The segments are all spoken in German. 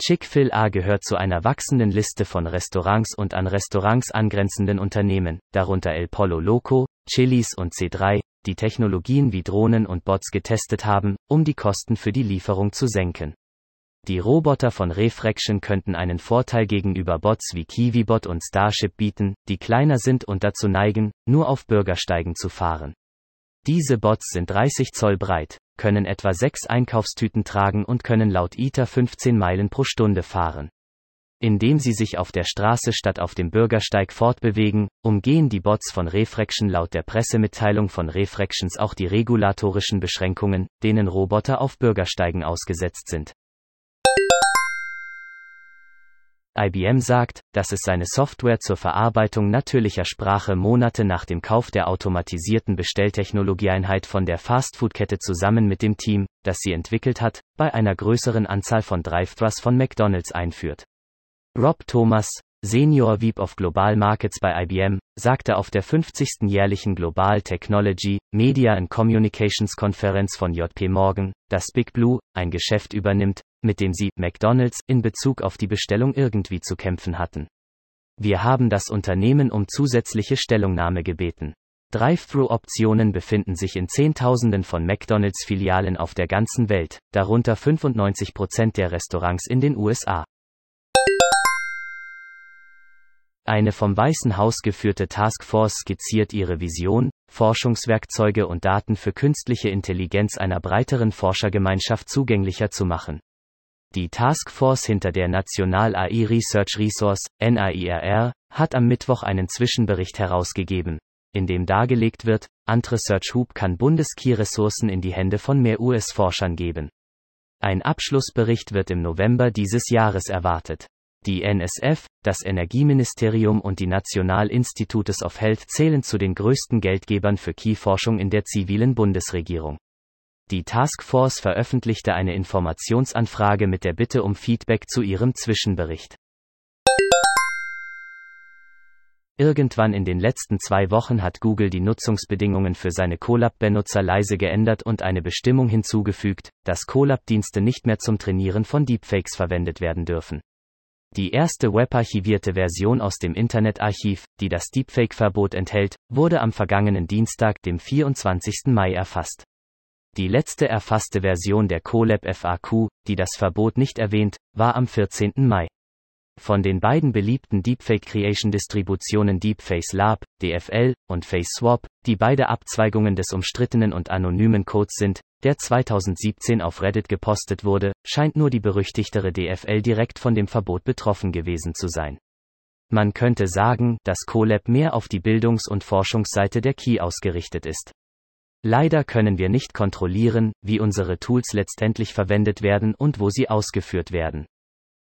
Chick-fil-A gehört zu einer wachsenden Liste von Restaurants und an Restaurants angrenzenden Unternehmen, darunter El Polo Loco, Chili's und C3, die Technologien wie Drohnen und Bots getestet haben, um die Kosten für die Lieferung zu senken. Die Roboter von Refraction könnten einen Vorteil gegenüber Bots wie KiwiBot und Starship bieten, die kleiner sind und dazu neigen, nur auf Bürgersteigen zu fahren. Diese Bots sind 30 Zoll breit, können etwa sechs Einkaufstüten tragen und können laut ITER 15 Meilen pro Stunde fahren. Indem sie sich auf der Straße statt auf dem Bürgersteig fortbewegen, umgehen die Bots von Refraction laut der Pressemitteilung von Refractions auch die regulatorischen Beschränkungen, denen Roboter auf Bürgersteigen ausgesetzt sind. IBM sagt, dass es seine Software zur Verarbeitung natürlicher Sprache Monate nach dem Kauf der automatisierten Bestelltechnologieeinheit von der Fastfood-Kette zusammen mit dem Team, das sie entwickelt hat, bei einer größeren Anzahl von Drive-Thrus von McDonald's einführt. Rob Thomas, Senior VP of Global Markets bei IBM, sagte auf der 50. jährlichen Global Technology, Media and Communications Konferenz von JP Morgan, dass Big Blue ein Geschäft übernimmt, mit dem sie, McDonald's, in Bezug auf die Bestellung irgendwie zu kämpfen hatten. Wir haben das Unternehmen um zusätzliche Stellungnahme gebeten. Drive-Thru-Optionen befinden sich in Zehntausenden von McDonald's-Filialen auf der ganzen Welt, darunter 95 Prozent der Restaurants in den USA. Eine vom Weißen Haus geführte Taskforce skizziert ihre Vision, Forschungswerkzeuge und Daten für künstliche Intelligenz einer breiteren Forschergemeinschaft zugänglicher zu machen. Die Taskforce hinter der National AI Research Resource, NAIRR, hat am Mittwoch einen Zwischenbericht herausgegeben, in dem dargelegt wird, Antresearch Hub kann Bundes-Key-Ressourcen in die Hände von mehr US-Forschern geben. Ein Abschlussbericht wird im November dieses Jahres erwartet. Die NSF, das Energieministerium und die National Institutes of Health zählen zu den größten Geldgebern für Key-Forschung in der zivilen Bundesregierung. Die Taskforce veröffentlichte eine Informationsanfrage mit der Bitte um Feedback zu ihrem Zwischenbericht. Irgendwann in den letzten zwei Wochen hat Google die Nutzungsbedingungen für seine Colab-Benutzer leise geändert und eine Bestimmung hinzugefügt, dass Colab-Dienste nicht mehr zum Trainieren von Deepfakes verwendet werden dürfen. Die erste webarchivierte Version aus dem Internetarchiv, die das Deepfake-Verbot enthält, wurde am vergangenen Dienstag, dem 24. Mai erfasst. Die letzte erfasste Version der Colab FAQ, die das Verbot nicht erwähnt, war am 14. Mai. Von den beiden beliebten Deepfake Creation Distributionen Deepface Lab, DFL, und FaceSwap, die beide Abzweigungen des umstrittenen und anonymen Codes sind, der 2017 auf Reddit gepostet wurde, scheint nur die berüchtigtere DFL direkt von dem Verbot betroffen gewesen zu sein. Man könnte sagen, dass Colab mehr auf die Bildungs- und Forschungsseite der Key ausgerichtet ist. Leider können wir nicht kontrollieren, wie unsere Tools letztendlich verwendet werden und wo sie ausgeführt werden.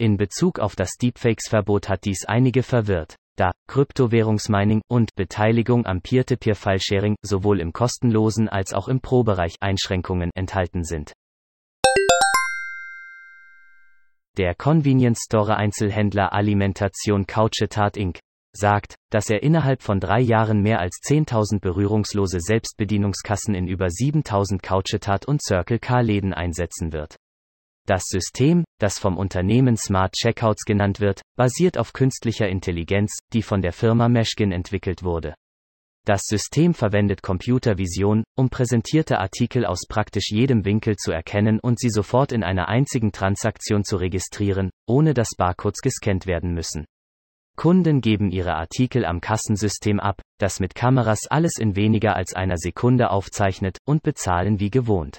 In Bezug auf das Deepfakes-Verbot hat dies einige verwirrt, da Kryptowährungsmining und Beteiligung am Peer-to-Peer-File-Sharing sowohl im kostenlosen als auch im Pro-Bereich Einschränkungen enthalten sind. Der Convenience Store Einzelhändler Alimentation Couchetat Inc sagt, dass er innerhalb von drei Jahren mehr als 10.000 berührungslose Selbstbedienungskassen in über 7.000 Couchetat und Circle K-Läden einsetzen wird. Das System, das vom Unternehmen Smart Checkouts genannt wird, basiert auf künstlicher Intelligenz, die von der Firma Meshkin entwickelt wurde. Das System verwendet Computervision, um präsentierte Artikel aus praktisch jedem Winkel zu erkennen und sie sofort in einer einzigen Transaktion zu registrieren, ohne dass Barcodes gescannt werden müssen. Kunden geben ihre Artikel am Kassensystem ab, das mit Kameras alles in weniger als einer Sekunde aufzeichnet, und bezahlen wie gewohnt.